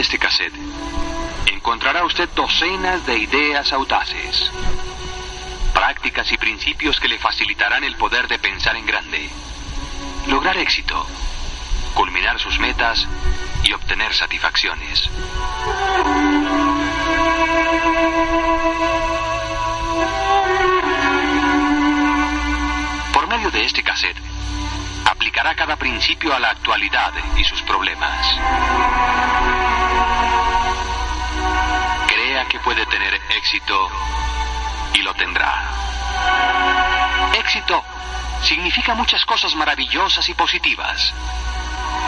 Este cassette encontrará usted docenas de ideas audaces, prácticas y principios que le facilitarán el poder de pensar en grande, lograr éxito, culminar sus metas y obtener satisfacciones. Por medio de este cassette, aplicará cada principio a la actualidad y sus problemas. Crea que puede tener éxito y lo tendrá. Éxito significa muchas cosas maravillosas y positivas.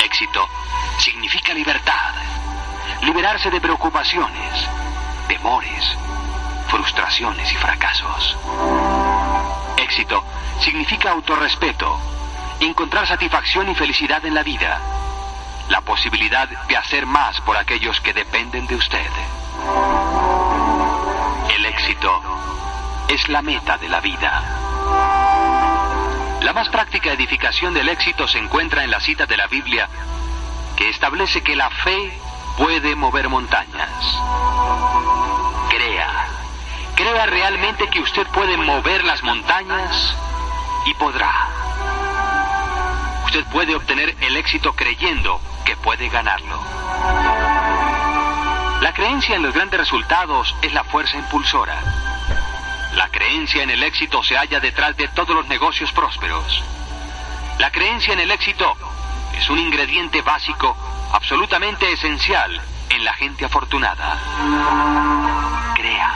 Éxito significa libertad, liberarse de preocupaciones, temores, frustraciones y fracasos. Éxito significa autorrespeto, encontrar satisfacción y felicidad en la vida, la posibilidad de hacer más por aquellos que dependen de usted. El éxito es la meta de la vida. La más práctica edificación del éxito se encuentra en la cita de la Biblia que establece que la fe puede mover montañas. Crea, crea realmente que usted puede mover las montañas y podrá. Usted puede obtener el éxito creyendo que puede ganarlo. La creencia en los grandes resultados es la fuerza impulsora. La creencia en el éxito se halla detrás de todos los negocios prósperos. La creencia en el éxito es un ingrediente básico absolutamente esencial en la gente afortunada. Crea,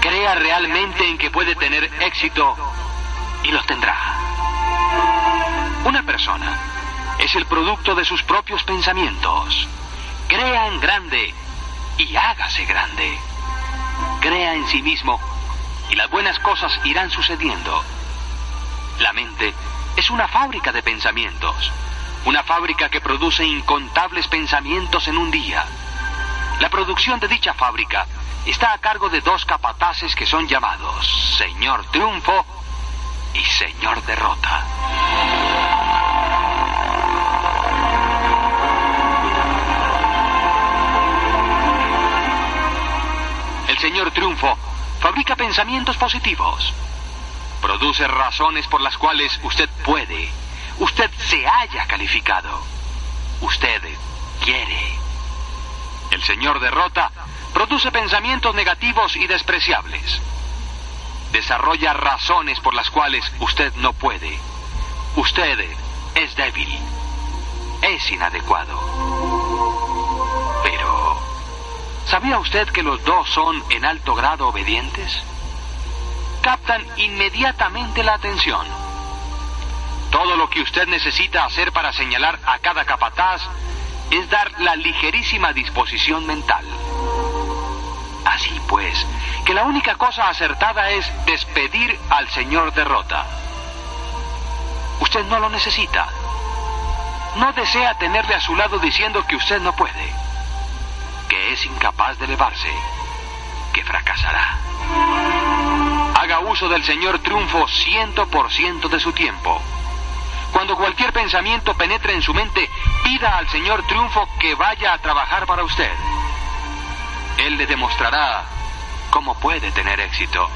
crea realmente en que puede tener éxito y lo tendrá. Una persona es el producto de sus propios pensamientos. Crea en grande y hágase grande. Crea en sí mismo y las buenas cosas irán sucediendo. La mente es una fábrica de pensamientos, una fábrica que produce incontables pensamientos en un día. La producción de dicha fábrica está a cargo de dos capataces que son llamados Señor Triunfo y Señor Derrota. El Señor Triunfo fabrica pensamientos positivos. Produce razones por las cuales usted puede, usted se haya calificado, usted quiere. El Señor Derrota produce pensamientos negativos y despreciables. Desarrolla razones por las cuales usted no puede. Usted es débil. Es inadecuado. Pero, ¿sabía usted que los dos son en alto grado obedientes? Captan inmediatamente la atención. Todo lo que usted necesita hacer para señalar a cada capataz es dar la ligerísima disposición mental. Así pues, que la única cosa acertada es despedir al señor derrota. Usted no lo necesita. No desea tenerle a su lado diciendo que usted no puede, que es incapaz de elevarse, que fracasará. Haga uso del señor triunfo ciento por ciento de su tiempo. Cuando cualquier pensamiento penetre en su mente, pida al Señor Triunfo que vaya a trabajar para usted. Él le demostrará cómo puede tener éxito.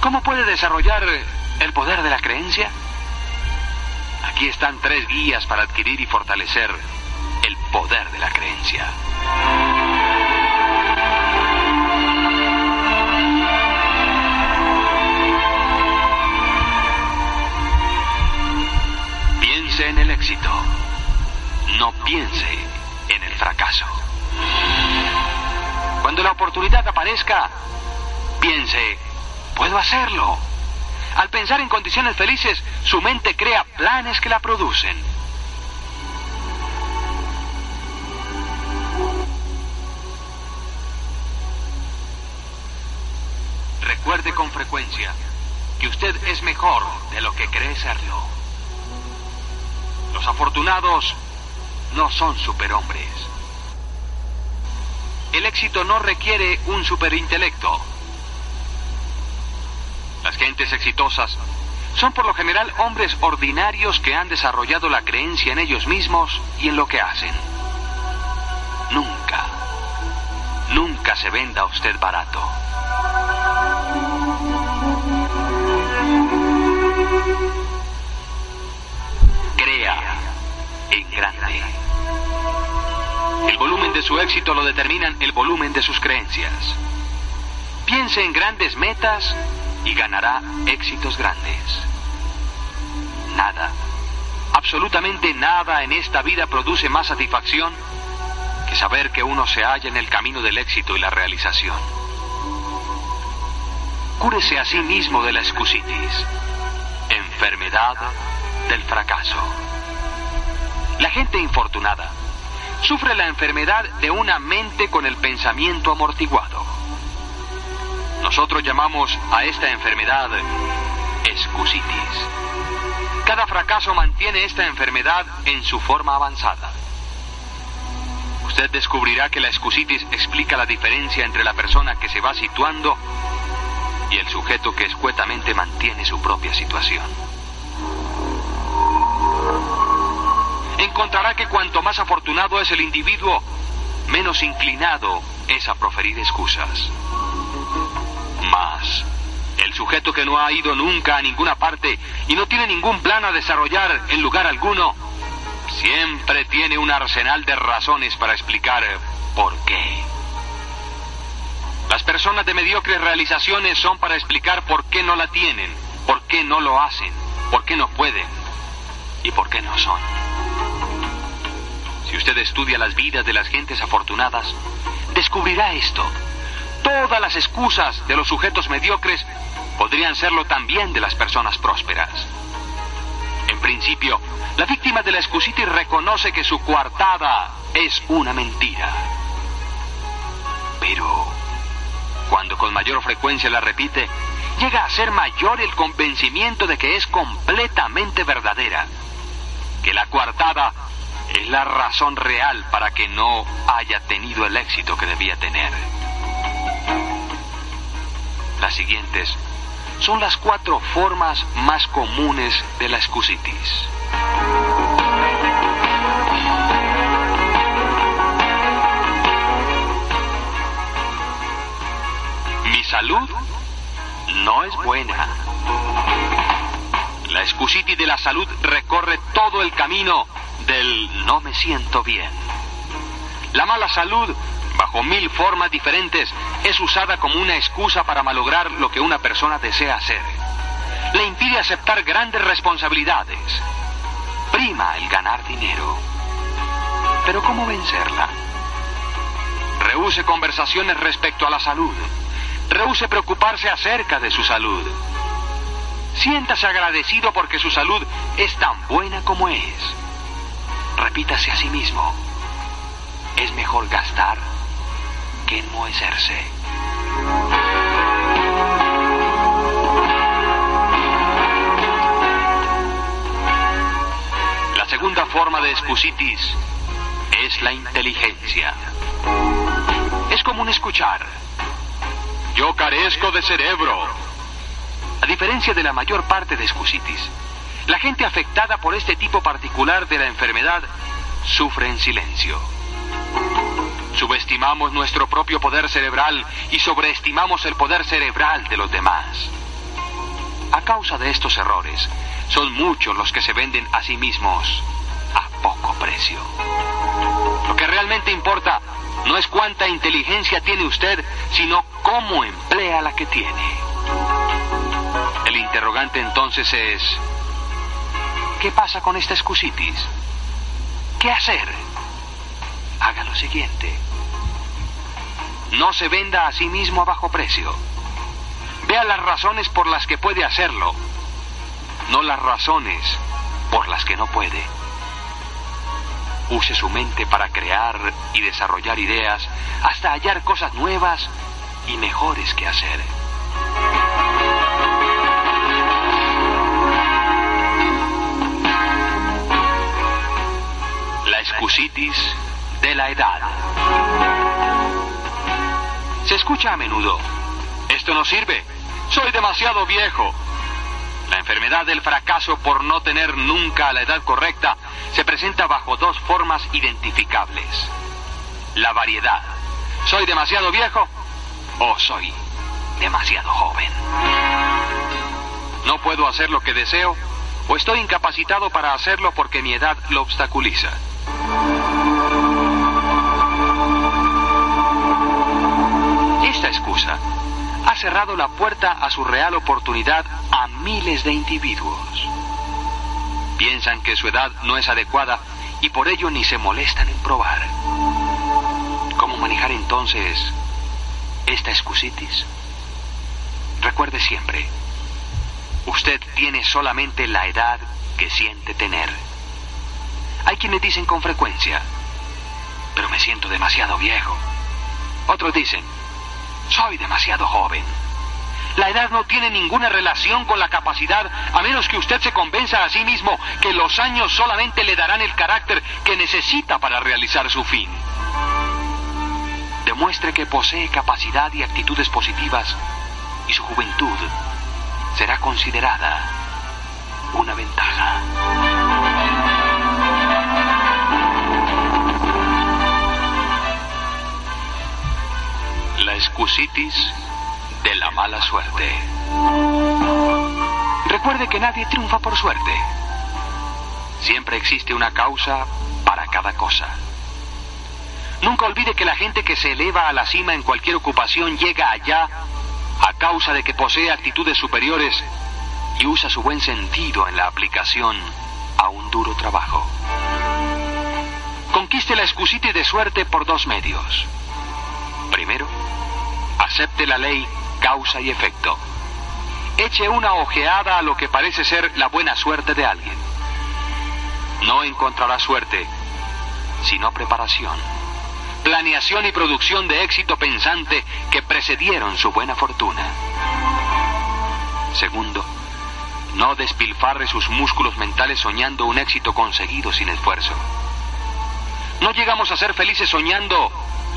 ¿Cómo puede desarrollar el poder de la creencia? Aquí están tres guías para adquirir y fortalecer el poder de la creencia. Piense en el éxito. No piense en el fracaso. Cuando la oportunidad aparezca, piense, puedo hacerlo. Al pensar en condiciones felices, su mente crea planes que la producen. Recuerde con frecuencia que usted es mejor de lo que cree serlo. Los afortunados no son superhombres. El éxito no requiere un superintelecto. Las gentes exitosas son por lo general hombres ordinarios que han desarrollado la creencia en ellos mismos y en lo que hacen. Nunca, nunca se venda usted barato. Crea en grande. El volumen de su éxito lo determinan el volumen de sus creencias. Piense en grandes metas y ganará éxitos grandes. Nada, absolutamente nada en esta vida produce más satisfacción que saber que uno se halla en el camino del éxito y la realización. Cúrese a sí mismo de la excusitis, enfermedad del fracaso. La gente infortunada sufre la enfermedad de una mente con el pensamiento amortiguado. Nosotros llamamos a esta enfermedad excusitis. Cada fracaso mantiene esta enfermedad en su forma avanzada. Usted descubrirá que la excusitis explica la diferencia entre la persona que se va situando y el sujeto que escuetamente mantiene su propia situación. Encontrará que cuanto más afortunado es el individuo, menos inclinado es a proferir excusas. Más, el sujeto que no ha ido nunca a ninguna parte y no tiene ningún plan a desarrollar en lugar alguno, siempre tiene un arsenal de razones para explicar por qué. Las personas de mediocres realizaciones son para explicar por qué no la tienen, por qué no lo hacen, por qué no pueden y por qué no son. Si usted estudia las vidas de las gentes afortunadas, descubrirá esto. Todas las excusas de los sujetos mediocres podrían serlo también de las personas prósperas. En principio, la víctima de la excusitis reconoce que su coartada es una mentira. Pero, cuando con mayor frecuencia la repite, llega a ser mayor el convencimiento de que es completamente verdadera, que la coartada es la razón real para que no haya tenido el éxito que debía tener. Las siguientes son las cuatro formas más comunes de la excusitis. Mi salud no es buena. La excusitis de la salud recorre todo el camino del no me siento bien. La mala salud, bajo mil formas diferentes, es usada como una excusa para malograr lo que una persona desea hacer. Le impide aceptar grandes responsabilidades. Prima el ganar dinero. Pero ¿cómo vencerla? Rehúse conversaciones respecto a la salud. Rehúse preocuparse acerca de su salud. Siéntase agradecido porque su salud es tan buena como es. Repítase a sí mismo. Es mejor gastar que enmohecerse. La segunda forma de excusitis es la inteligencia. Es común escuchar. Yo carezco de cerebro. A diferencia de la mayor parte de excusitis, la gente afectada por este tipo particular de la enfermedad sufre en silencio. Subestimamos nuestro propio poder cerebral y sobreestimamos el poder cerebral de los demás. A causa de estos errores, son muchos los que se venden a sí mismos a poco precio. Lo que realmente importa no es cuánta inteligencia tiene usted, sino cómo emplea la que tiene. El interrogante entonces es, ¿qué pasa con esta excusitis? ¿Qué hacer? Haga lo siguiente. No se venda a sí mismo a bajo precio. Vea las razones por las que puede hacerlo, no las razones por las que no puede. Use su mente para crear y desarrollar ideas hasta hallar cosas nuevas y mejores que hacer. La excusitis de la edad. Se escucha a menudo. Esto no sirve. Soy demasiado viejo. La enfermedad del fracaso por no tener nunca la edad correcta se presenta bajo dos formas identificables. La variedad. ¿Soy demasiado viejo o soy demasiado joven? No puedo hacer lo que deseo o estoy incapacitado para hacerlo porque mi edad lo obstaculiza. Esta excusa ha cerrado la puerta a su real oportunidad a miles de individuos. Piensan que su edad no es adecuada y por ello ni se molestan en probar. ¿Cómo manejar entonces esta excusitis? Recuerde siempre, usted tiene solamente la edad que siente tener. Hay quienes dicen con frecuencia, pero me siento demasiado viejo. Otros dicen, soy demasiado joven. La edad no tiene ninguna relación con la capacidad, a menos que usted se convenza a sí mismo que los años solamente le darán el carácter que necesita para realizar su fin. Demuestre que posee capacidad y actitudes positivas y su juventud será considerada una ventaja. Excusitis de la mala suerte. Recuerde que nadie triunfa por suerte. Siempre existe una causa para cada cosa. Nunca olvide que la gente que se eleva a la cima en cualquier ocupación llega allá a causa de que posee actitudes superiores y usa su buen sentido en la aplicación a un duro trabajo. Conquiste la excusitis de suerte por dos medios. Primero, acepte la ley causa y efecto. Eche una ojeada a lo que parece ser la buena suerte de alguien. No encontrará suerte, sino preparación, planeación y producción de éxito pensante que precedieron su buena fortuna. Segundo, no despilfarre sus músculos mentales soñando un éxito conseguido sin esfuerzo. No llegamos a ser felices soñando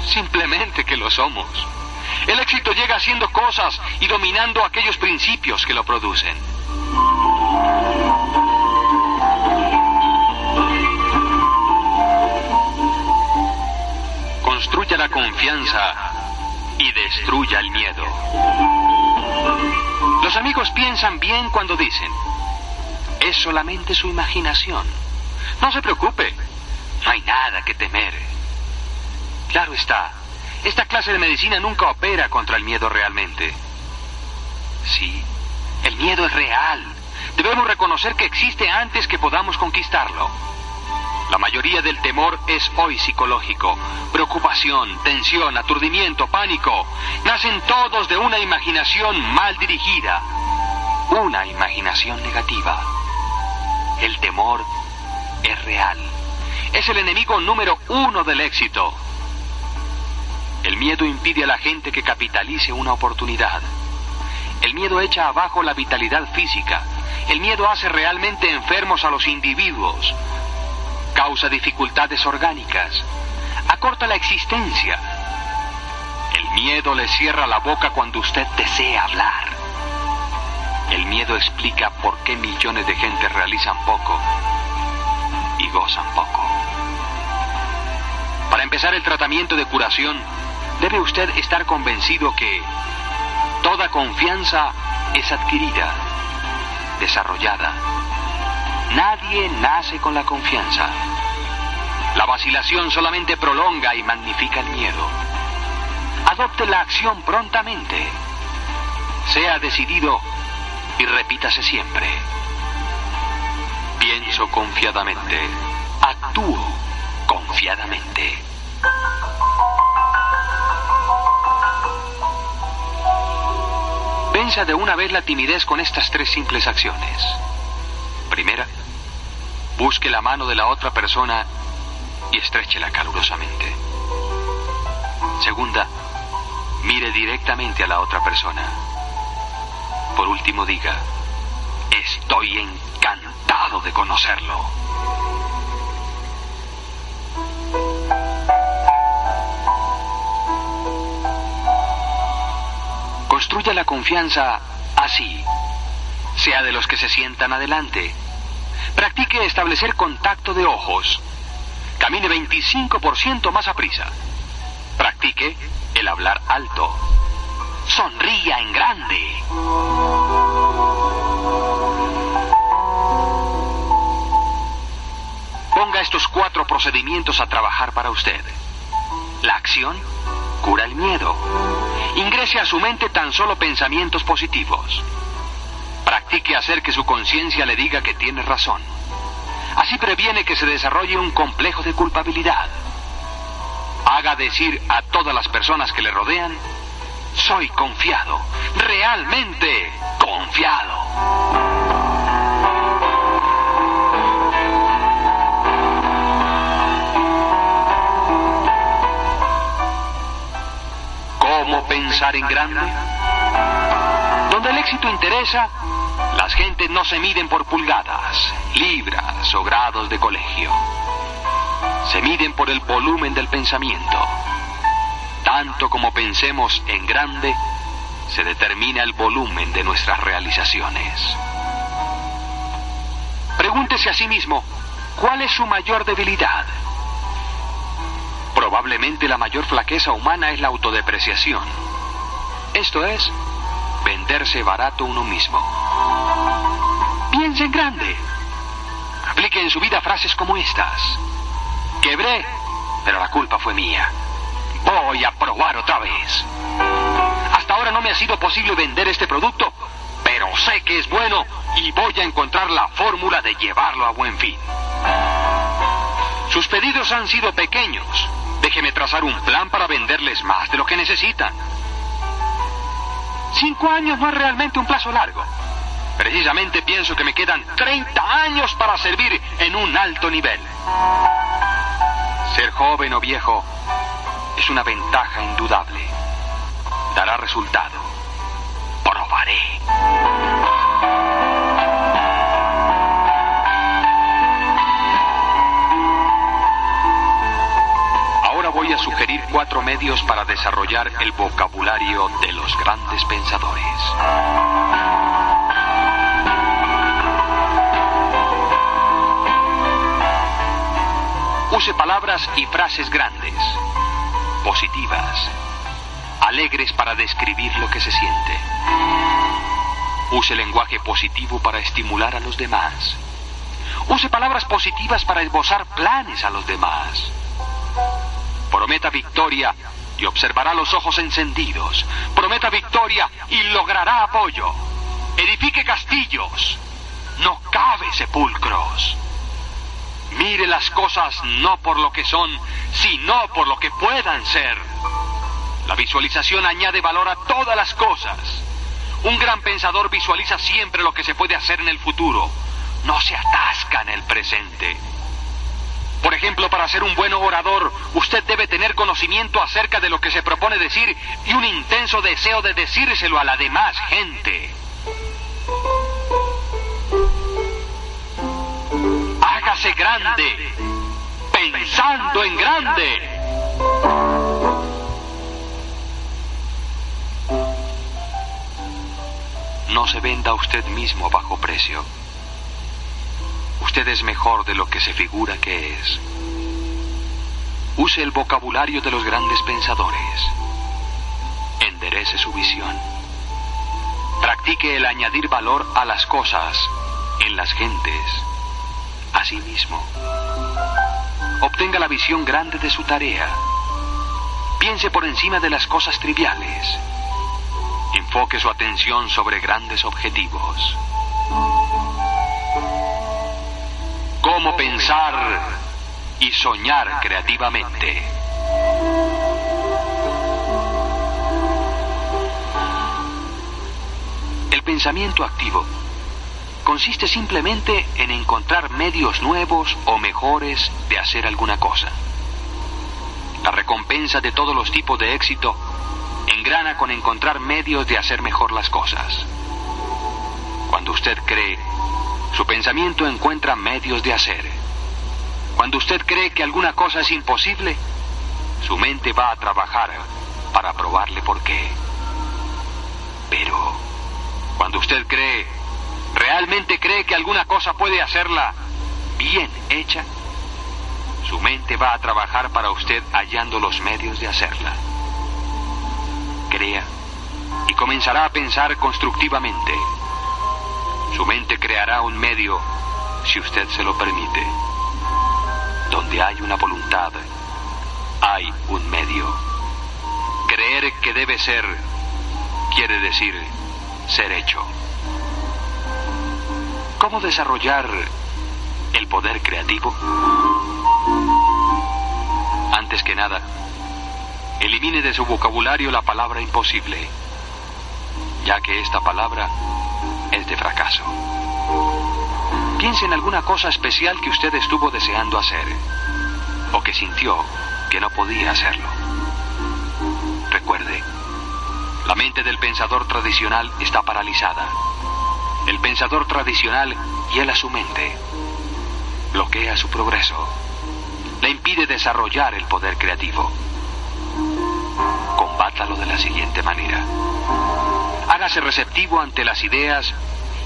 simplemente que lo somos. El éxito llega haciendo cosas y dominando aquellos principios que lo producen. Construya la confianza y destruya el miedo. Los amigos piensan bien cuando dicen, es solamente su imaginación. No se preocupe, no hay nada que temer. Claro está, esta clase de medicina nunca opera contra el miedo realmente. Sí, el miedo es real. Debemos reconocer que existe antes que podamos conquistarlo. La mayoría del temor es hoy psicológico. Preocupación, tensión, aturdimiento, pánico. Nacen todos de una imaginación mal dirigida. Una imaginación negativa. El temor es real. Es el enemigo número uno del éxito. El miedo impide a la gente que capitalice una oportunidad. El miedo echa abajo la vitalidad física. El miedo hace realmente enfermos a los individuos. Causa dificultades orgánicas. Acorta la existencia. El miedo le cierra la boca cuando usted desea hablar. El miedo explica por qué millones de gente realizan poco y gozan poco. Para empezar el tratamiento de curación, debe usted estar convencido que toda confianza es adquirida, desarrollada. Nadie nace con la confianza. La vacilación solamente prolonga y magnifica el miedo. Adopte la acción prontamente. Sea decidido y repítase siempre. Pienso confiadamente. Actúo confiadamente. Venza de una vez la timidez con estas tres simples acciones. Primera, busque la mano de la otra persona y estrechela calurosamente. Segunda, mire directamente a la otra persona. Por último, diga, estoy encantado de conocerlo. Construya la confianza así. Sea de los que se sientan adelante. Practique establecer contacto de ojos. Camine 25% más a prisa. Practique el hablar alto. Sonría en grande. Ponga estos cuatro procedimientos a trabajar para usted. La acción cura el miedo. Ingrese a su mente tan solo pensamientos positivos. Practique hacer que su conciencia le diga que tiene razón. Así previene que se desarrolle un complejo de culpabilidad. Haga decir a todas las personas que le rodean, soy confiado, realmente confiado. ¿Cómo pensar en grande? Donde el éxito interesa, las gentes no se miden por pulgadas, libras o grados de colegio. Se miden por el volumen del pensamiento. Tanto como pensemos en grande, se determina el volumen de nuestras realizaciones. Pregúntese a sí mismo, ¿cuál es su mayor debilidad? Probablemente la mayor flaqueza humana es la autodepreciación. Esto es, venderse barato uno mismo. Piense en grande. Aplique en su vida frases como estas. Quebré, pero la culpa fue mía. Voy a probar otra vez. Hasta ahora no me ha sido posible vender este producto, pero sé que es bueno y voy a encontrar la fórmula de llevarlo a buen fin. Sus pedidos han sido pequeños, Déjeme trazar un plan para venderles más de lo que necesitan. Cinco años no es realmente un plazo largo. Precisamente pienso que me quedan 30 años para servir en un alto nivel. Ser joven o viejo es una ventaja indudable. Dará resultado. Probaré. Medios para desarrollar el vocabulario de los grandes pensadores. Use palabras y frases grandes, positivas, alegres para describir lo que se siente. Use lenguaje positivo para estimular a los demás. Use palabras positivas para esbozar planes a los demás. Prometa victoria y observará los ojos encendidos. Prometa victoria y logrará apoyo. Edifique castillos. No cabe sepulcros. Mire las cosas no por lo que son, sino por lo que puedan ser. La visualización añade valor a todas las cosas. Un gran pensador visualiza siempre lo que se puede hacer en el futuro. No se atasca en el presente. Por ejemplo, para ser un buen orador, usted debe tener conocimiento acerca de lo que se propone decir y un intenso deseo de decírselo a la demás gente. Hágase grande, pensando en grande. No se venda a usted mismo bajo precio. Usted es mejor de lo que se figura que es. Use el vocabulario de los grandes pensadores. Enderece su visión. Practique el añadir valor a las cosas, en las gentes, a sí mismo. Obtenga la visión grande de su tarea. Piense por encima de las cosas triviales. Enfoque su atención sobre grandes objetivos. Cómo pensar y soñar creativamente. El pensamiento activo consiste simplemente en encontrar medios nuevos o mejores de hacer alguna cosa. La recompensa de todos los tipos de éxito engrana con encontrar medios de hacer mejor las cosas. Cuando usted cree, su pensamiento encuentra medios de hacer. Cuando usted cree que alguna cosa es imposible, su mente va a trabajar para probarle por qué. Pero, cuando usted cree, realmente cree que alguna cosa puede hacerla bien hecha, su mente va a trabajar para usted hallando los medios de hacerla. Crea y comenzará a pensar constructivamente. Su mente creará un medio si usted se lo permite. Donde hay una voluntad, hay un medio. Creer que debe ser quiere decir ser hecho. ¿Cómo desarrollar el poder creativo? Antes que nada, elimine de su vocabulario la palabra imposible, ya que esta palabra es de fracaso. Piense en alguna cosa especial que usted estuvo deseando hacer o que sintió que no podía hacerlo. Recuerde, la mente del pensador tradicional está paralizada. El pensador tradicional hiela su mente, bloquea su progreso, le impide desarrollar el poder creativo. Combátalo de la siguiente manera. Hágase receptivo ante las ideas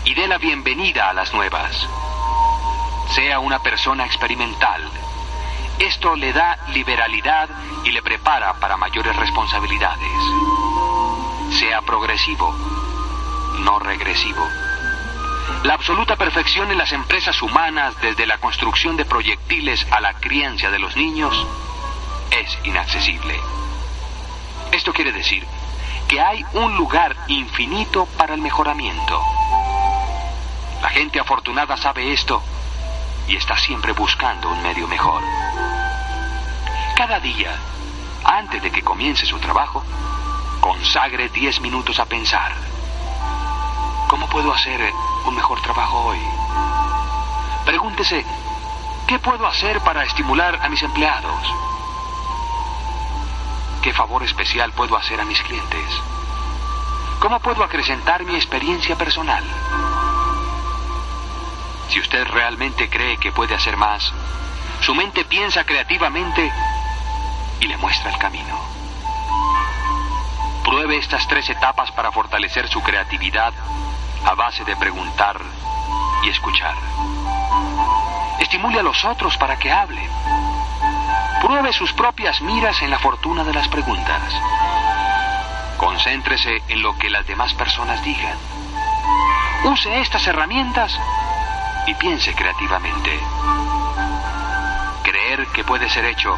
y dé la bienvenida a las nuevas. Sea una persona experimental. Esto le da liberalidad y le prepara para mayores responsabilidades. Sea progresivo, no regresivo. La absoluta perfección en las empresas humanas, desde la construcción de proyectiles a la crianza de los niños, es inaccesible. Esto quiere decir que hay un lugar infinito para el mejoramiento. La gente afortunada sabe esto y está siempre buscando un medio mejor. Cada día, antes de que comience su trabajo, consagre 10 minutos a pensar. ¿Cómo puedo hacer un mejor trabajo hoy? Pregúntese, ¿qué puedo hacer para estimular a mis empleados? ¿Qué favor especial puedo hacer a mis clientes? ¿Cómo puedo acrecentar mi experiencia personal? Si usted realmente cree que puede hacer más, su mente piensa creativamente y le muestra el camino. Pruebe estas tres etapas para fortalecer su creatividad a base de preguntar y escuchar. Estimule a los otros para que hablen. Pruebe sus propias miras en la fortuna de las preguntas. Concéntrese en lo que las demás personas digan. Use estas herramientas y piense creativamente. Creer que puede ser hecho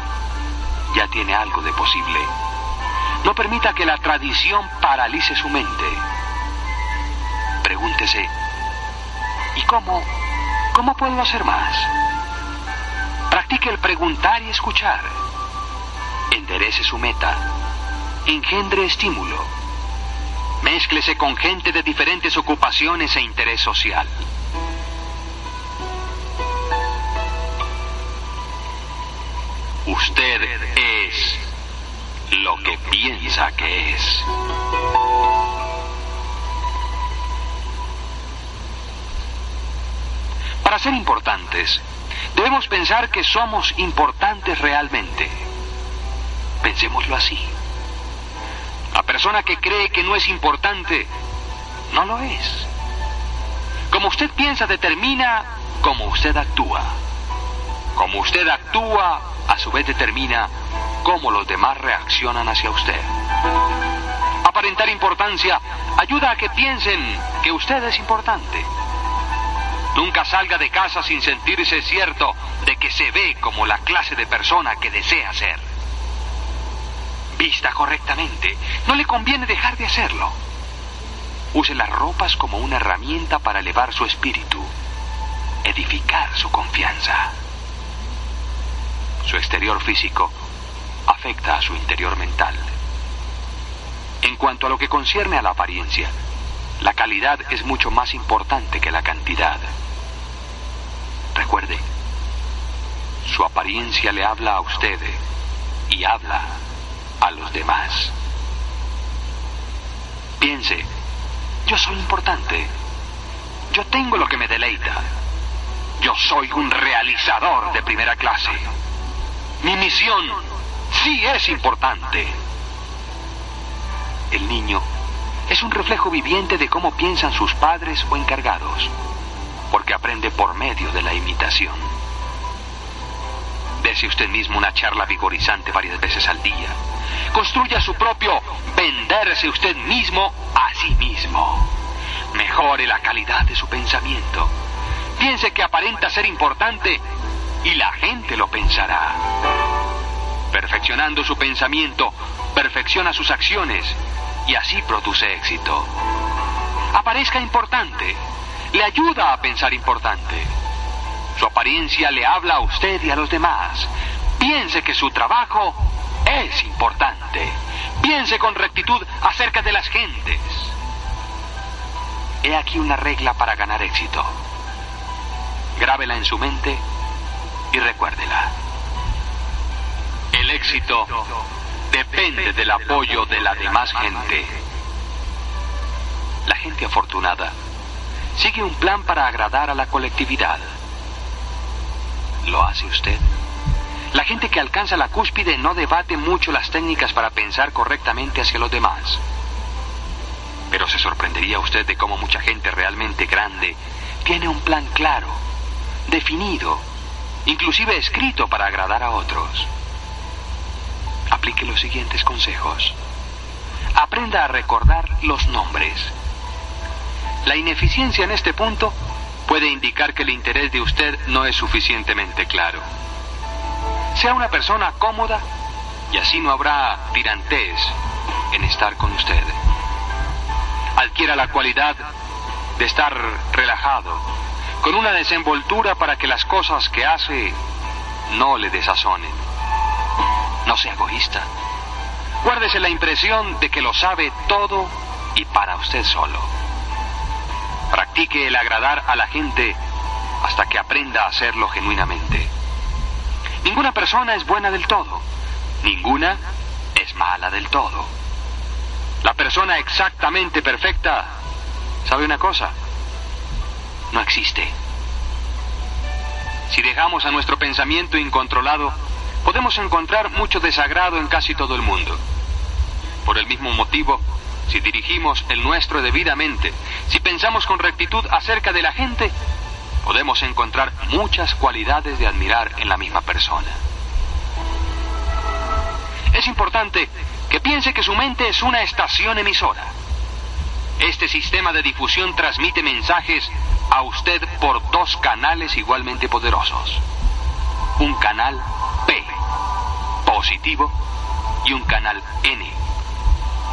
ya tiene algo de posible. No permita que la tradición paralice su mente. Pregúntese, ¿y cómo? ¿Cómo puedo hacer más? Practique el preguntar y escuchar. Enderece su meta. Engendre estímulo. Mézclese con gente de diferentes ocupaciones e interés social. Usted es lo que piensa que es. Para ser importantes, debemos pensar que somos importantes realmente. Pensémoslo así. La persona que cree que no es importante, no lo es. Como usted piensa determina cómo usted actúa. Como usted actúa, a su vez determina cómo los demás reaccionan hacia usted. Aparentar importancia ayuda a que piensen que usted es importante. Nunca salga de casa sin sentirse cierto de que se ve como la clase de persona que desea ser. Vista correctamente. No le conviene dejar de hacerlo. Use las ropas como una herramienta para elevar su espíritu, edificar su confianza. Su exterior físico afecta a su interior mental. En cuanto a lo que concierne a la apariencia, La calidad es mucho más importante que la cantidad. Recuerde, su apariencia le habla a usted y habla a los demás. Piense, yo soy importante. Yo tengo lo que me deleita. Yo soy un realizador de primera clase. Mi misión sí es importante. El niño es un reflejo viviente de cómo piensan sus padres o encargados, porque aprende por medio de la imitación. Dese usted mismo una charla vigorizante varias veces al día. Construya su propio venderse usted mismo a sí mismo. Mejore la calidad de su pensamiento. Piense que aparenta ser importante y la gente lo pensará. Perfeccionando su pensamiento, perfecciona sus acciones y así produce éxito. Aparezca importante, le ayuda a pensar importante. Su apariencia le habla a usted y a los demás. Piense que su trabajo es importante. Piense con rectitud acerca de las gentes. He aquí una regla para ganar éxito. Grábela en su mente y recuérdela. El éxito depende del apoyo de la demás gente. La gente afortunada sigue un plan para agradar a la colectividad. ¿Lo hace usted? La gente que alcanza la cúspide no debate mucho las técnicas para pensar correctamente hacia los demás. Pero se sorprendería usted de cómo mucha gente realmente grande tiene un plan claro, definido, inclusive escrito para agradar a otros. Aplique los siguientes consejos. Aprenda a recordar los nombres. La ineficiencia en este punto puede indicar que el interés de usted no es suficientemente claro. Sea una persona cómoda y así no habrá tirantez en estar con usted. Adquiera la cualidad de estar relajado, con una desenvoltura para que las cosas que hace no le desazonen. No sea egoísta. Guárdese la impresión de que lo sabe todo y para usted solo. Practique el agradar a la gente hasta que aprenda a hacerlo genuinamente. Ninguna persona es buena del todo. Ninguna es mala del todo. La persona exactamente perfecta, ¿sabe una cosa? No existe. Si dejamos a nuestro pensamiento incontrolado, podemos encontrar mucho desagrado en casi todo el mundo. Por el mismo motivo, si dirigimos el nuestro debidamente, si pensamos con rectitud acerca de la gente, podemos encontrar muchas cualidades de admirar en la misma persona. Es importante que piense que su mente es una estación emisora. Este sistema de difusión transmite mensajes a usted por dos canales igualmente poderosos. Un canal P, positivo, y un canal N,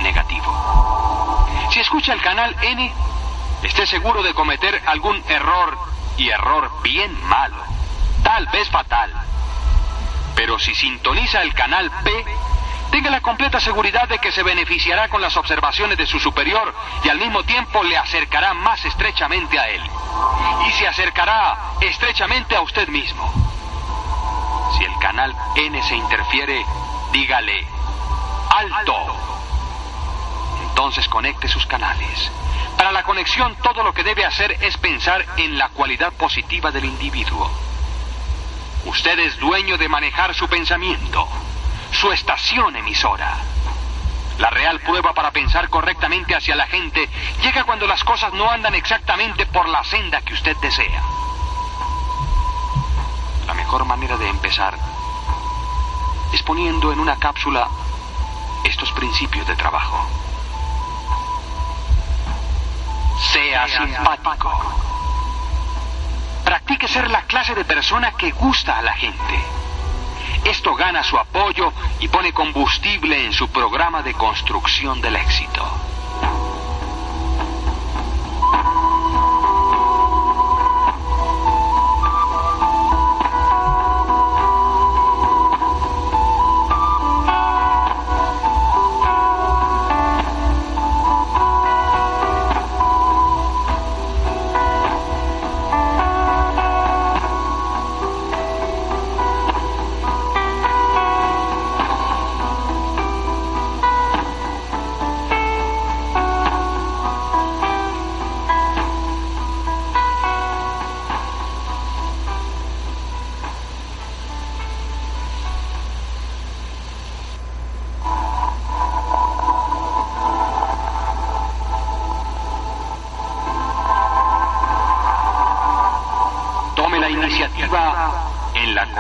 negativo. Si escucha el canal N, esté seguro de cometer algún error y error bien malo, tal vez fatal. Pero si sintoniza el canal P, tenga la completa seguridad de que se beneficiará con las observaciones de su superior y al mismo tiempo le acercará más estrechamente a él. Y se acercará estrechamente a usted mismo. Si el canal N se interfiere, dígale, alto. Entonces conecte sus canales. Para la conexión todo lo que debe hacer es pensar en la cualidad positiva del individuo. Usted es dueño de manejar su pensamiento, su estación emisora. La real prueba para pensar correctamente hacia la gente llega cuando las cosas no andan exactamente por la senda que usted desea. La mejor manera de empezar es poniendo en una cápsula estos principios de trabajo. Sea simpático. Practique ser la clase de persona que gusta a la gente. Esto gana su apoyo y pone combustible en su programa de construcción del éxito.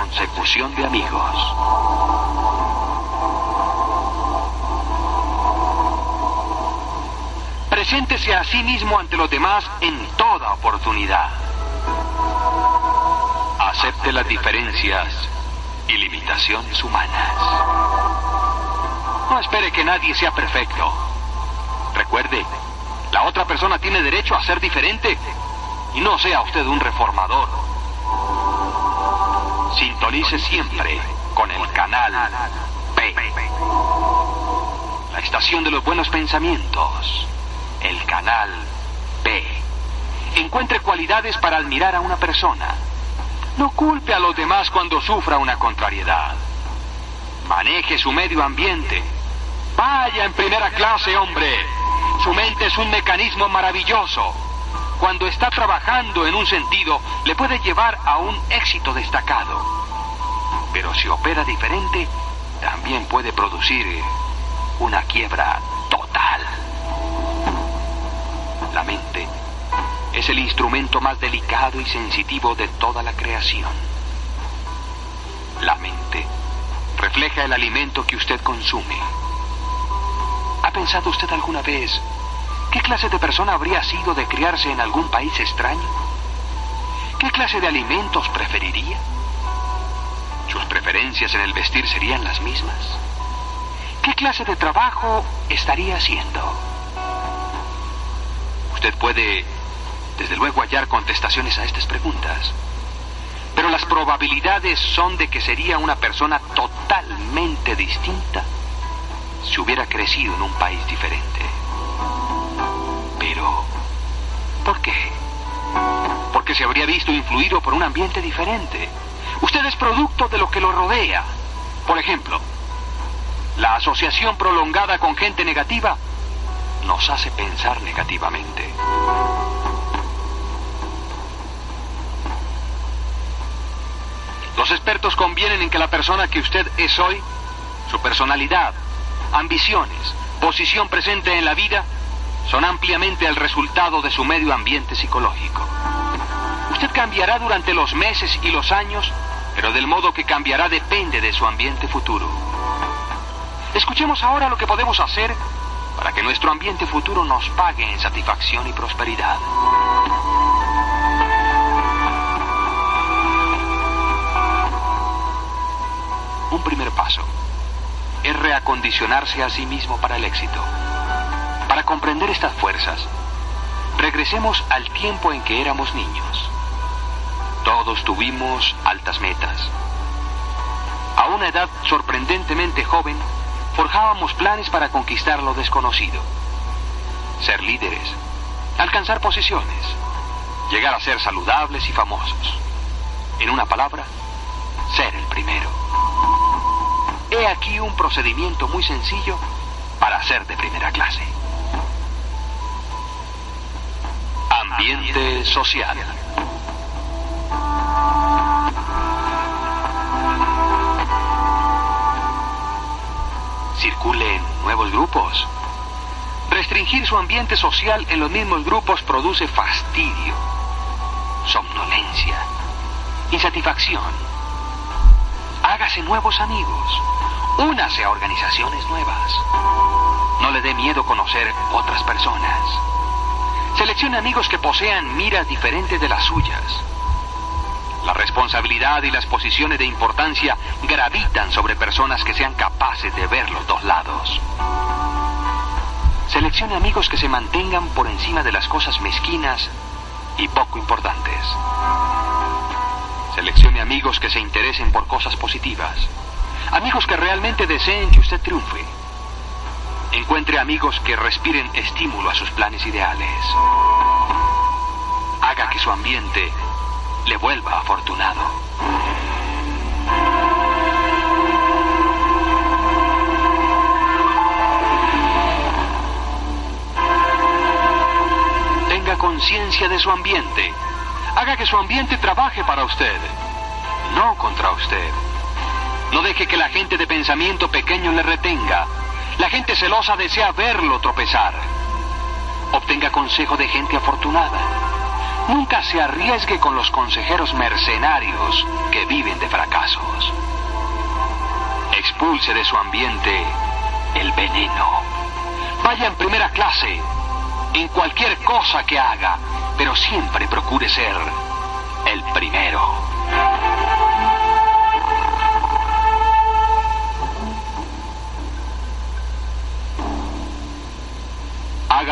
Consecución de amigos. Preséntese a sí mismo ante los demás en toda oportunidad. Acepte las diferencias y limitaciones humanas. No espere que nadie sea perfecto. Recuerde, la otra persona tiene derecho a ser diferente y no sea usted un reformador. Sintonice siempre con el canal P. La estación de los buenos pensamientos el canal B. Encuentre cualidades para admirar a una persona. No culpe a los demás cuando sufra una contrariedad. Maneje su medio ambiente. Vaya en primera clase, hombre. Su mente es un mecanismo maravilloso. Cuando está trabajando en un sentido, le puede llevar a un éxito destacado. Pero si opera diferente, también puede producir una quiebra total. La mente es el instrumento más delicado y sensitivo de toda la creación. La mente refleja el alimento que usted consume. ¿Ha pensado usted alguna vez qué clase de persona habría sido de criarse en algún país extraño? ¿Qué clase de alimentos preferiría? ¿Sus preferencias en el vestir serían las mismas? ¿Qué clase de trabajo estaría haciendo? Usted puede, desde luego, hallar contestaciones a estas preguntas. Pero las probabilidades son de que sería una persona totalmente distinta si hubiera crecido en un país diferente. ¿Por qué? Porque se habría visto influido por un ambiente diferente. Usted es producto de lo que lo rodea. Por ejemplo, la asociación prolongada con gente negativa nos hace pensar negativamente. Los expertos convienen en que la persona que usted es hoy, su personalidad, ambiciones, posición presente en la vida, son ampliamente el resultado de su medio ambiente psicológico. Usted cambiará durante los meses y los años, pero del modo que cambiará depende de su ambiente futuro. Escuchemos ahora lo que podemos hacer para que nuestro ambiente futuro nos pague en satisfacción y prosperidad. Un primer paso es reacondicionarse a sí mismo para el éxito. Para comprender estas fuerzas, regresemos al tiempo en que éramos niños. Todos tuvimos altas metas. A una edad sorprendentemente joven, forjábamos planes para conquistar lo desconocido. Ser líderes, alcanzar posiciones, llegar a ser saludables y famosos. En una palabra, ser el primero. He aquí un procedimiento muy sencillo para ser de primera clase. Ambiente social. circule en nuevos grupos. Restringir su ambiente social en los mismos grupos produce fastidio, somnolencia, insatisfacción. Hágase nuevos amigos. Únase a organizaciones nuevas. No le dé miedo conocer otras personas. Seleccione amigos que posean miras diferentes de las suyas. La responsabilidad y las posiciones de importancia gravitan sobre personas que sean capaces de ver los dos lados. Seleccione amigos que se mantengan por encima de las cosas mezquinas y poco importantes. Seleccione amigos que se interesen por cosas positivas. Amigos que realmente deseen que usted triunfe. Encuentre amigos que respiren estímulo a sus planes ideales. Haga que su ambiente le vuelva afortunado. Tenga conciencia de su ambiente. Haga que su ambiente trabaje para usted, no contra usted. No deje que la gente de pensamiento pequeño le retenga. La gente celosa desea verlo tropezar. Obtenga consejo de gente afortunada Nunca se arriesgue con los consejeros mercenarios que viven de fracasos. Expulse de su ambiente el veneno. Vaya en primera clase en cualquier cosa que haga, pero siempre procure ser el primero.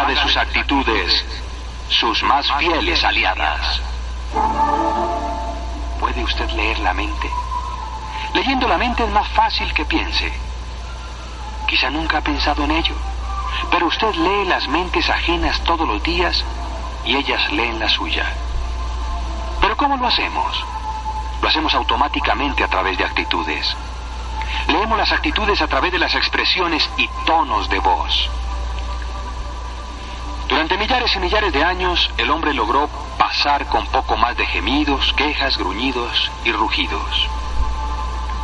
De sus actitudes sus más fieles aliadas. ¿Puede usted leer la mente? Leyendo la mente es más fácil que piense. Quizá nunca ha pensado en ello, pero usted lee las mentes ajenas todos los días y ellas leen la suya. Pero ¿cómo lo hacemos? Lo hacemos automáticamente a través de actitudes. Leemos las actitudes a través de las expresiones y tonos de voz. Millares y millares de años, el hombre logró pasar con poco más de gemidos, quejas, gruñidos y rugidos.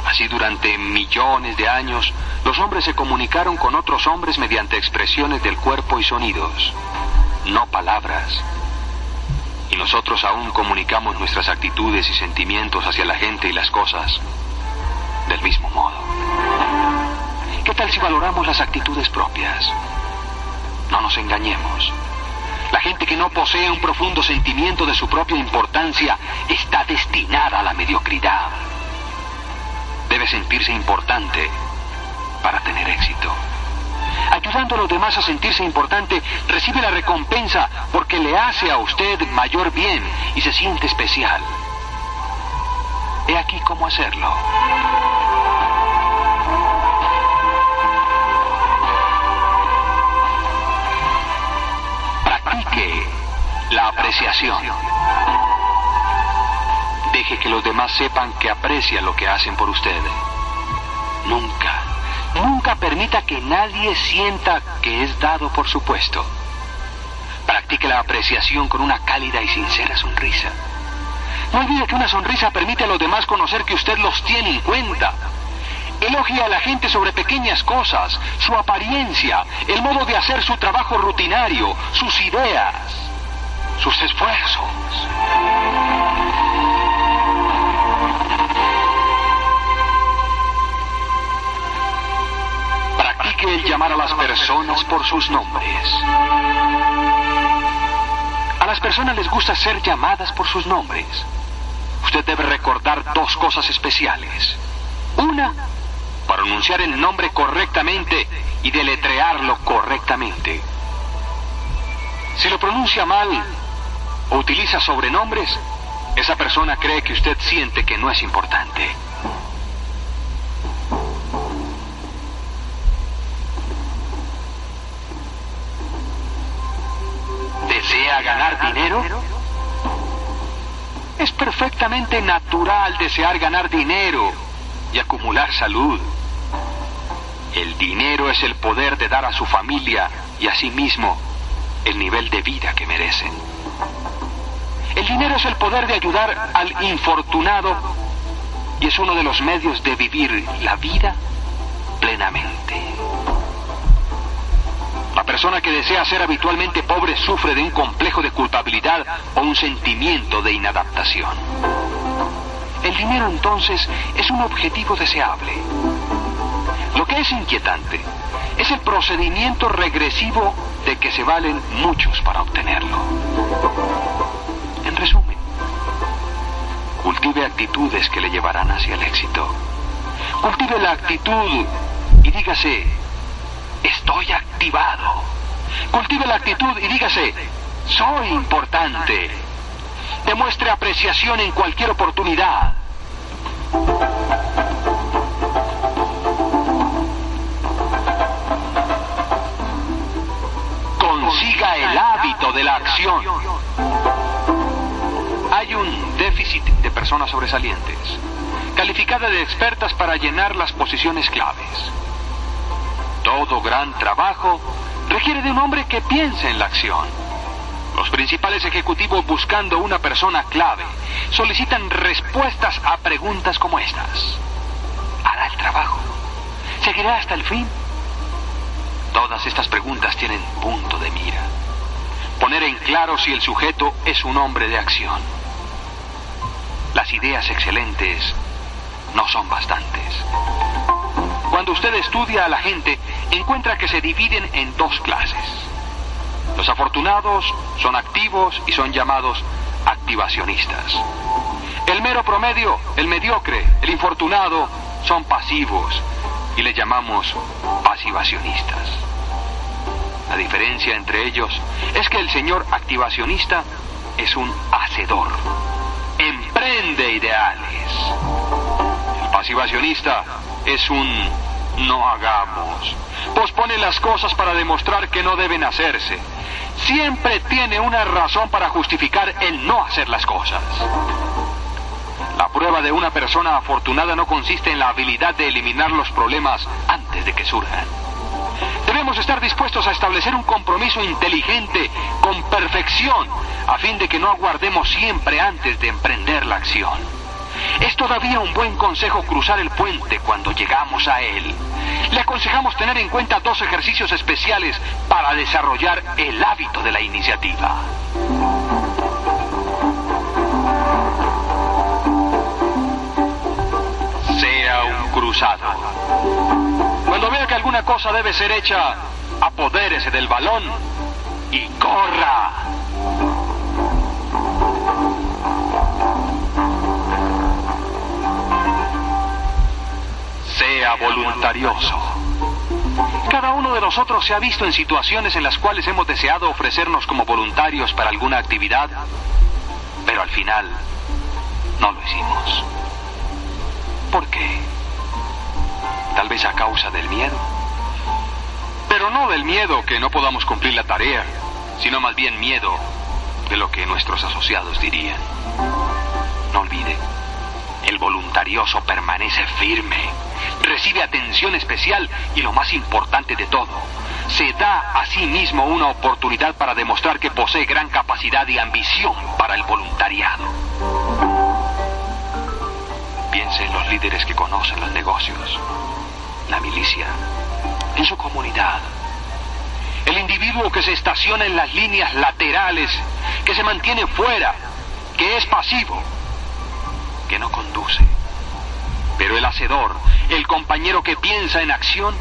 Así durante millones de años, los hombres se comunicaron con otros hombres mediante expresiones del cuerpo y sonidos, no palabras. Y nosotros aún comunicamos nuestras actitudes y sentimientos hacia la gente y las cosas del mismo modo. ¿Qué tal si valoramos las actitudes propias? No nos engañemos. La gente que no posee un profundo sentimiento de su propia importancia está destinada a la mediocridad. Debe sentirse importante para tener éxito. Ayudando a los demás a sentirse importante, recibe la recompensa porque le hace a usted mayor bien y se siente especial. He aquí cómo hacerlo. Sepan que aprecian lo que hacen por usted. Nunca, nunca permita que nadie sienta que es dado por supuesto. Practique la apreciación con una cálida y sincera sonrisa. No olvide que una sonrisa permite a los demás conocer que usted los tiene en cuenta. Elogia a la gente sobre pequeñas cosas, su apariencia, el modo de hacer su trabajo rutinario, sus ideas sus esfuerzos. El llamar a las personas por sus nombres. A las personas les gusta ser llamadas por sus nombres. Usted debe recordar dos cosas especiales. Una, pronunciar el nombre correctamente y deletrearlo correctamente. Si lo pronuncia mal, o utiliza sobrenombres, esa persona cree que usted siente que no es importante. ¿Desea ganar Es perfectamente natural desear ganar dinero y acumular salud. El dinero es el poder de dar a su familia y a sí mismo el nivel de vida que merecen. El dinero es el poder de ayudar al infortunado y es uno de los medios de vivir la vida plenamente. Persona que desea ser habitualmente pobre sufre de un complejo de culpabilidad o un sentimiento de inadaptación. El dinero entonces es un objetivo deseable. Lo que es inquietante es el procedimiento regresivo de que se valen muchos para obtenerlo. En resumen, cultive actitudes que le llevarán hacia el éxito. Cultive la actitud y dígase, estoy activado. Cultive la actitud y dígase, soy importante. Demuestre apreciación en cualquier oportunidad. Consiga el hábito de la acción hay un déficit de personas sobresalientes, calificadas de expertas para llenar las posiciones claves. Todo gran trabajo requiere de un hombre que piense en la acción. Los principales ejecutivos buscando una persona clave solicitan respuestas a preguntas como estas. ¿Hará el trabajo? ¿Seguirá hasta el fin? Todas estas preguntas tienen punto de mira. poner en claro si el sujeto es un hombre de acción. Las ideas excelentes no son bastantes. Cuando usted estudia a la gente, encuentra que se dividen en dos clases. Los afortunados son activos y son llamados activacionistas. El mero promedio, el mediocre, el infortunado, son pasivos y le llamamos pasivacionistas. La diferencia entre ellos es que el señor activacionista es un hacedor, emprende ideales. El pasivacionista es un no hagamos, pospone las cosas para demostrar que no deben hacerse. Siempre tiene una razón para justificar el no hacer las cosas. La prueba de una persona afortunada no consiste en la habilidad de eliminar los problemas antes de que surjan. Debemos estar dispuestos a establecer un compromiso inteligente con perfección a fin de que no aguardemos siempre antes de emprender la acción. Es todavía un buen consejo cruzar el puente cuando llegamos a él. Le aconsejamos tener en cuenta dos ejercicios especiales para desarrollar el hábito de la iniciativa. Cuando vea que alguna cosa debe ser hecha, apodérese del balón y corra. Voluntarioso. Cada uno de nosotros se ha visto en situaciones en las cuales hemos deseado ofrecernos como voluntarios para alguna actividad, pero al final no lo hicimos. ¿Por qué? tal vez a causa del miedo. Pero no del miedo que no podamos cumplir la tarea, sino más bien miedo de lo que nuestros asociados dirían. No olvide, el voluntarioso permanece firme, recibe atención especial y lo más importante de todo, se da a sí mismo una oportunidad para demostrar que posee gran capacidad y ambición para el voluntariado. Piense en los líderes que conocen los negocios la milicia, en su comunidad. El individuo que se estaciona en las líneas laterales, que se mantiene fuera, que es pasivo, que no conduce. Pero el hacedor, el compañero que piensa en acción,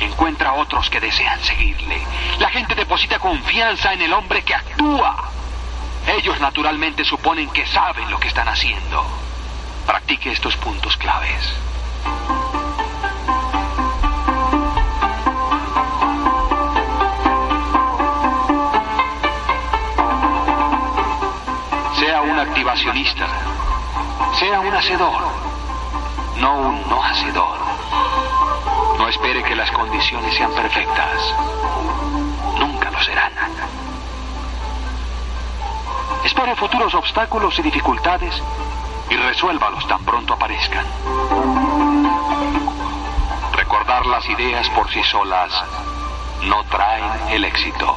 encuentra otros que desean seguirle. La gente deposita confianza en el hombre que actúa. Ellos naturalmente suponen que saben lo que están haciendo. Practique estos puntos claves. activacionista. Sea un hacedor, no un no hacedor. No espere que las condiciones sean perfectas. Nunca lo serán. Espere futuros obstáculos y dificultades y resuélvalos tan pronto aparezcan. Recordar las ideas por sí solas no traen el éxito.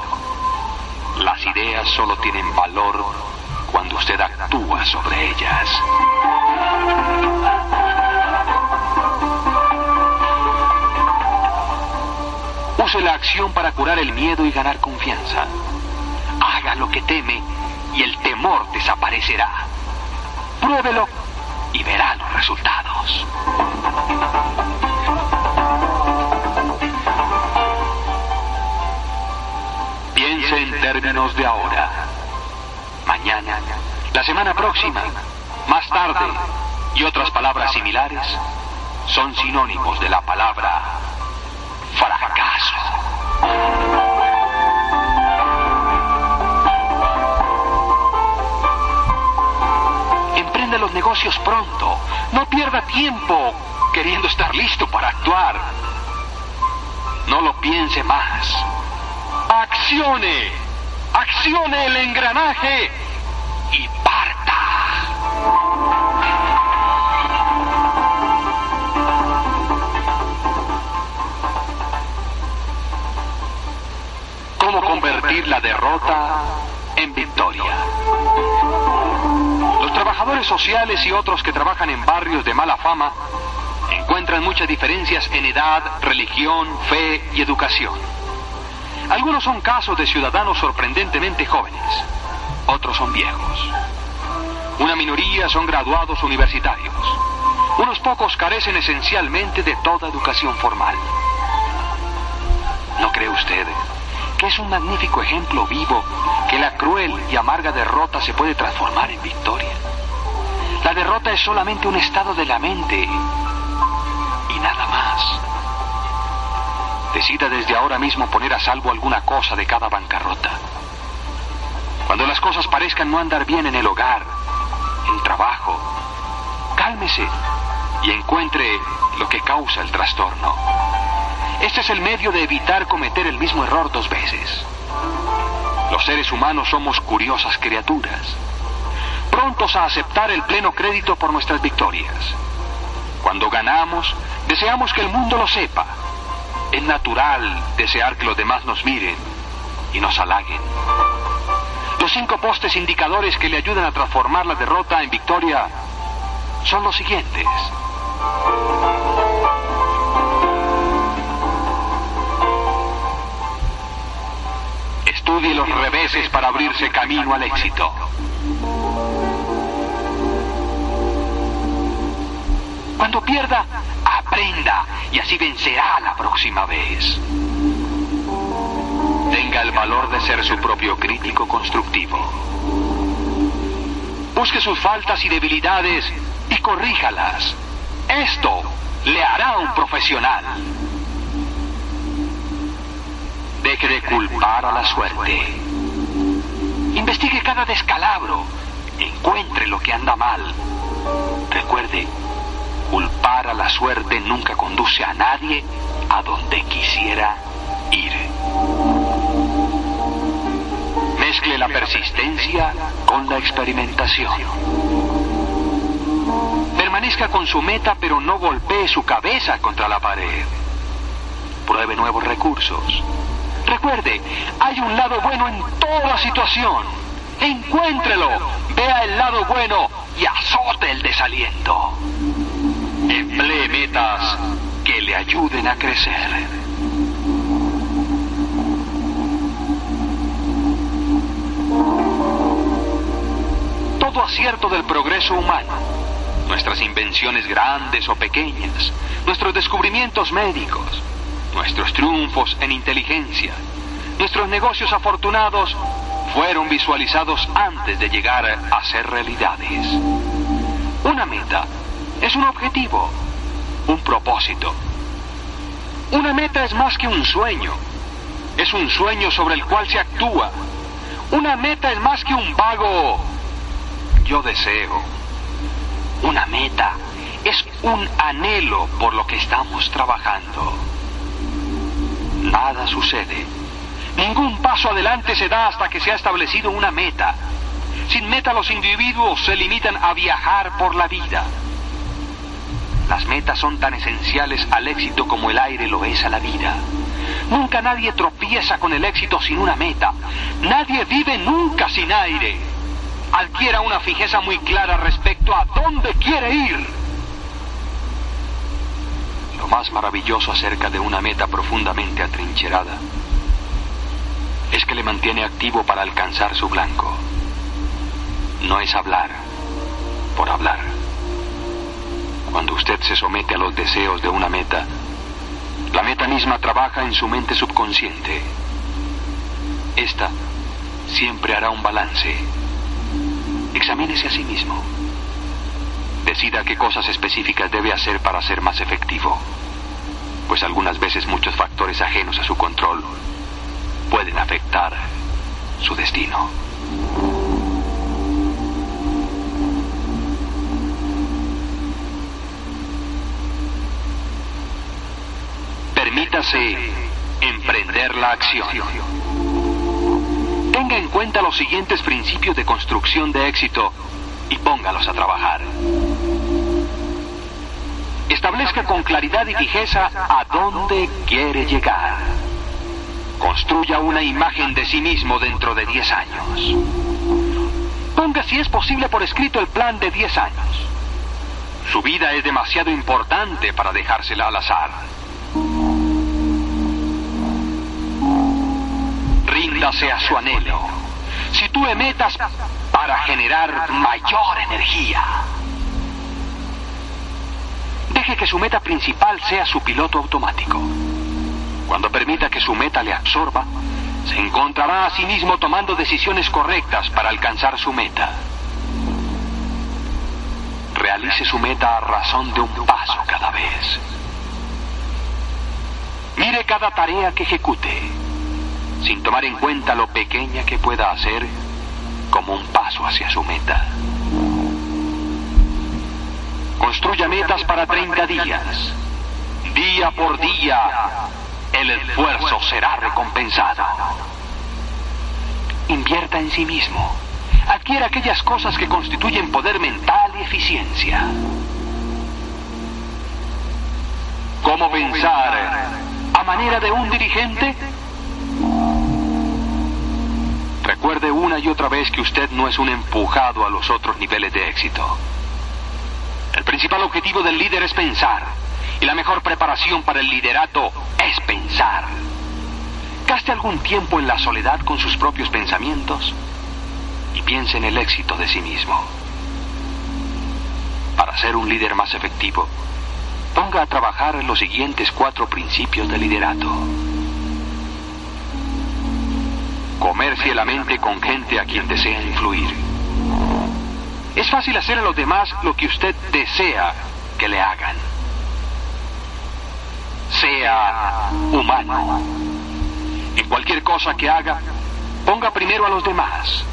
Las ideas solo tienen valor cuando usted actúa sobre ellas. Use la acción para curar el miedo y ganar confianza. Haga lo que teme y el temor desaparecerá. Pruébelo y verá los resultados. Piense en términos de ahora mañana, la semana próxima, más tarde y otras palabras similares son sinónimos de la palabra fracaso. Emprende los negocios pronto. No pierda tiempo queriendo estar listo para actuar. No lo piense más. Accione accione el engranaje y parta. ¿Cómo convertir la derrota en victoria? Los trabajadores sociales y otros que trabajan en barrios de mala fama encuentran muchas diferencias en edad, religión, fe y educación. Algunos son casos de ciudadanos sorprendentemente jóvenes, otros son viejos. Una minoría son graduados universitarios. Unos pocos carecen esencialmente de toda educación formal. ¿No cree usted que es un magnífico ejemplo vivo que la cruel y amarga derrota se puede transformar en victoria? La derrota es solamente un estado de la mente y nada más. Decida desde ahora mismo poner a salvo alguna cosa de cada bancarrota. Cuando las cosas parezcan no andar bien en el hogar, en trabajo, cálmese y encuentre lo que causa el trastorno. Este es el medio de evitar cometer el mismo error dos veces. Los seres humanos somos curiosas criaturas, prontos a aceptar el pleno crédito por nuestras victorias. Cuando ganamos, deseamos que el mundo lo sepa. Es natural desear que los demás nos miren y nos halaguen. Los cinco postes indicadores que le ayudan a transformar la derrota en victoria son los siguientes. Estudie los reveses para abrirse camino al éxito. Cuando pierda, aprenda y así vencerá la próxima vez. Tenga el valor de ser su propio crítico constructivo. Busque sus faltas y debilidades y corríjalas. Esto le hará un profesional. Deje de culpar a la suerte. Investigue cada descalabro. Encuentre lo que anda mal. Recuerde, culpar a la suerte nunca conduce a nadie a donde quisiera ir. Mezcle la persistencia con la experimentación. Permanezca con su meta, pero no golpee su cabeza contra la pared. Pruebe nuevos recursos. Recuerde, hay un lado bueno en toda situación. Encuéntrelo, vea el lado bueno y azote el desaliento. Emplee metas que le ayuden a crecer. Todo acierto del progreso humano nuestras invenciones grandes o pequeñas, nuestros descubrimientos médicos, nuestros triunfos en inteligencia, nuestros negocios afortunados fueron visualizados antes de llegar a ser realidades. Una meta es un objetivo, un propósito. Una meta es más que un sueño, es un sueño sobre el cual se actúa. Una meta es más que un vago yo deseo. Una meta es un anhelo por lo que estamos trabajando. Nada sucede. Ningún paso adelante se da hasta que se ha establecido una meta. Sin meta los individuos se limitan a viajar por la vida. Las metas son tan esenciales al éxito como el aire lo es a la vida. Nunca nadie tropieza con el éxito sin una meta. Nadie vive nunca sin aire adquiera una fijeza muy clara respecto a dónde quiere ir. Lo más maravilloso acerca de una meta profundamente atrincherada es que le mantiene activo para alcanzar su blanco. No es hablar por hablar. Cuando usted se somete a los deseos de una meta, la meta misma trabaja en su mente subconsciente. Esta siempre hará un balance Examínese a sí mismo. Decida qué cosas específicas debe hacer para ser más efectivo, pues algunas veces muchos factores ajenos a su control pueden afectar su destino. Emprender la acción tenga en cuenta los siguientes principios de construcción de éxito y póngalos a trabajar. Establezca con claridad y fijeza a dónde quiere llegar. Construya una imagen de sí mismo dentro de 10 años. Ponga si es posible por escrito el plan de 10 años. Su vida es demasiado importante para dejársela al azar. Sea su anhelo, sitúe metas para generar mayor energía. Deje que su meta principal sea su piloto automático. Cuando permita que su meta le absorba, se encontrará a sí mismo tomando decisiones correctas para alcanzar su meta. Realice su meta a razón de un paso cada vez. Mire cada tarea que ejecute, sin tomar en cuenta lo pequeña que pueda hacer como un paso hacia su meta. Construya metas para 30 días. Día por día, el esfuerzo será recompensado. Invierta en sí mismo. Adquiera aquellas cosas que constituyen poder mental y eficiencia. ¿Cómo pensar a manera de un dirigente? Recuerde una y otra vez que usted no es un empujado a los otros niveles de éxito. El principal objetivo del líder es pensar. Y la mejor preparación para el liderato es pensar. Gaste algún tiempo en la soledad con sus propios pensamientos y piense en el éxito de sí mismo. Para ser un líder más efectivo, ponga a trabajar en los siguientes cuatro principios de liderato. Comercie la mente con gente a quien desea influir. Es fácil hacer a los demás lo que usted desea que le hagan. Sea humano. En cualquier cosa que haga, ponga primero a los demás.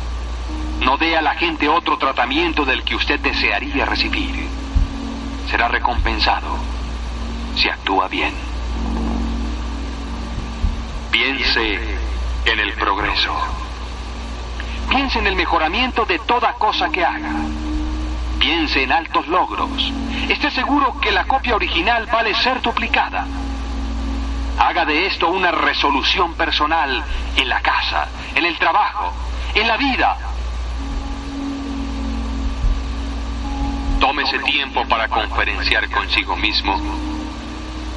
No dé a la gente otro tratamiento del que usted desearía recibir. Será recompensado si actúa bien. Piense en el progreso. Piense en el mejoramiento de toda cosa que haga. Piense en altos logros. Esté seguro que la copia original vale ser duplicada. Haga de esto una resolución personal en la casa, en el trabajo, en la vida. Tómese tiempo para conferenciar consigo mismo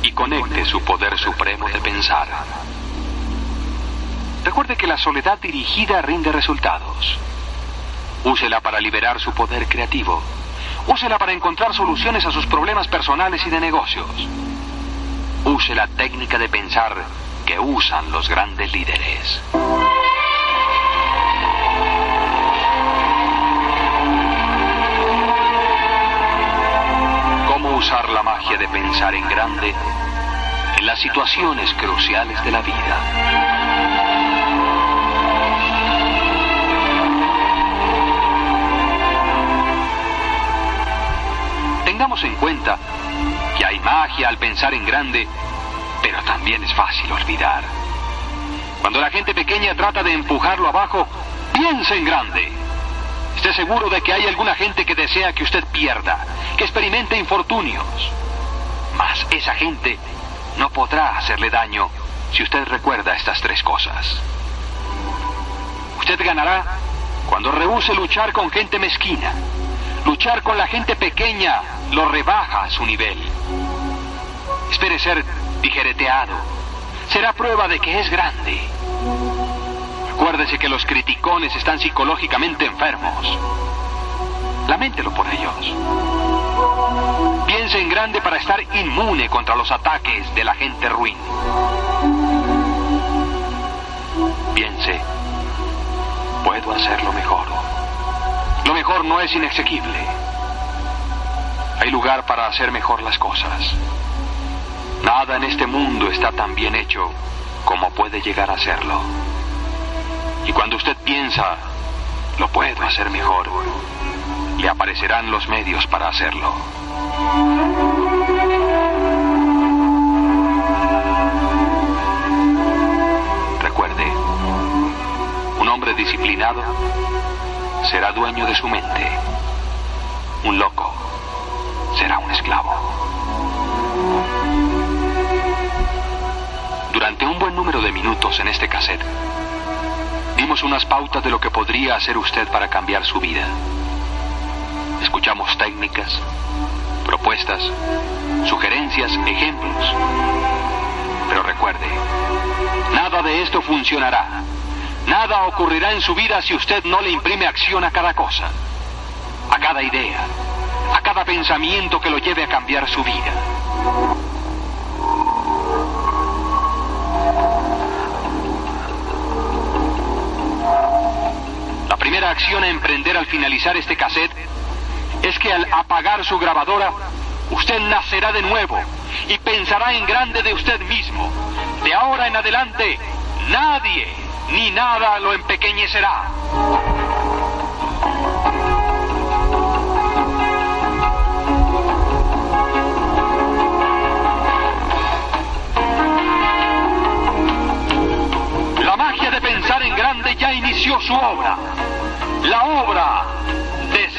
y conecte su poder supremo de pensar. Recuerde que la soledad dirigida rinde resultados. Úsela para liberar su poder creativo. Úsela para encontrar soluciones a sus problemas personales y de negocios. Use la técnica de pensar que usan los grandes líderes. ¿Cómo usar la magia de pensar en grande las situaciones cruciales de la vida? Tengamos en cuenta que hay magia al pensar en grande, pero también es fácil olvidar. Cuando la gente pequeña trata de empujarlo abajo, piense en grande. Esté seguro de que hay alguna gente que desea que usted pierda, que experimente infortunios. Mas esa gente no podrá hacerle daño si usted recuerda estas tres cosas. Usted ganará cuando rehúse luchar con gente mezquina. Luchar con la gente pequeña lo rebaja a su nivel. Espere ser tijereteado. Será prueba de que es grande. Acuérdese que los criticones están psicológicamente enfermos. Laméntelo por ellos. Piense en grande para estar inmune contra los ataques de la gente ruin. Piense, puedo hacerlo mejor. Lo mejor no es inexequible. Hay lugar para hacer mejor las cosas. Nada en este mundo está tan bien hecho como puede llegar a serlo. Y cuando usted piensa, lo puedo hacer mejor, le aparecerán los medios para hacerlo. Recuerde, un hombre disciplinado será dueño de su mente. Un loco será un esclavo. Durante un buen número de minutos en este cassette, dimos unas pautas de lo que podría hacer usted para cambiar su vida. Escuchamos técnicas, propuestas, sugerencias, ejemplos. Pero recuerde, nada de esto funcionará Nada ocurrirá en su vida si usted no le imprime acción a cada cosa, a cada idea, a cada pensamiento que lo lleve a cambiar su vida. La primera acción a emprender al finalizar este cassette es que al apagar su grabadora, usted nacerá de nuevo y pensará en grande de usted mismo. De ahora en adelante, nadie ni nada lo empequeñecerá. La magia de pensar en grande ya inició su obra. La obra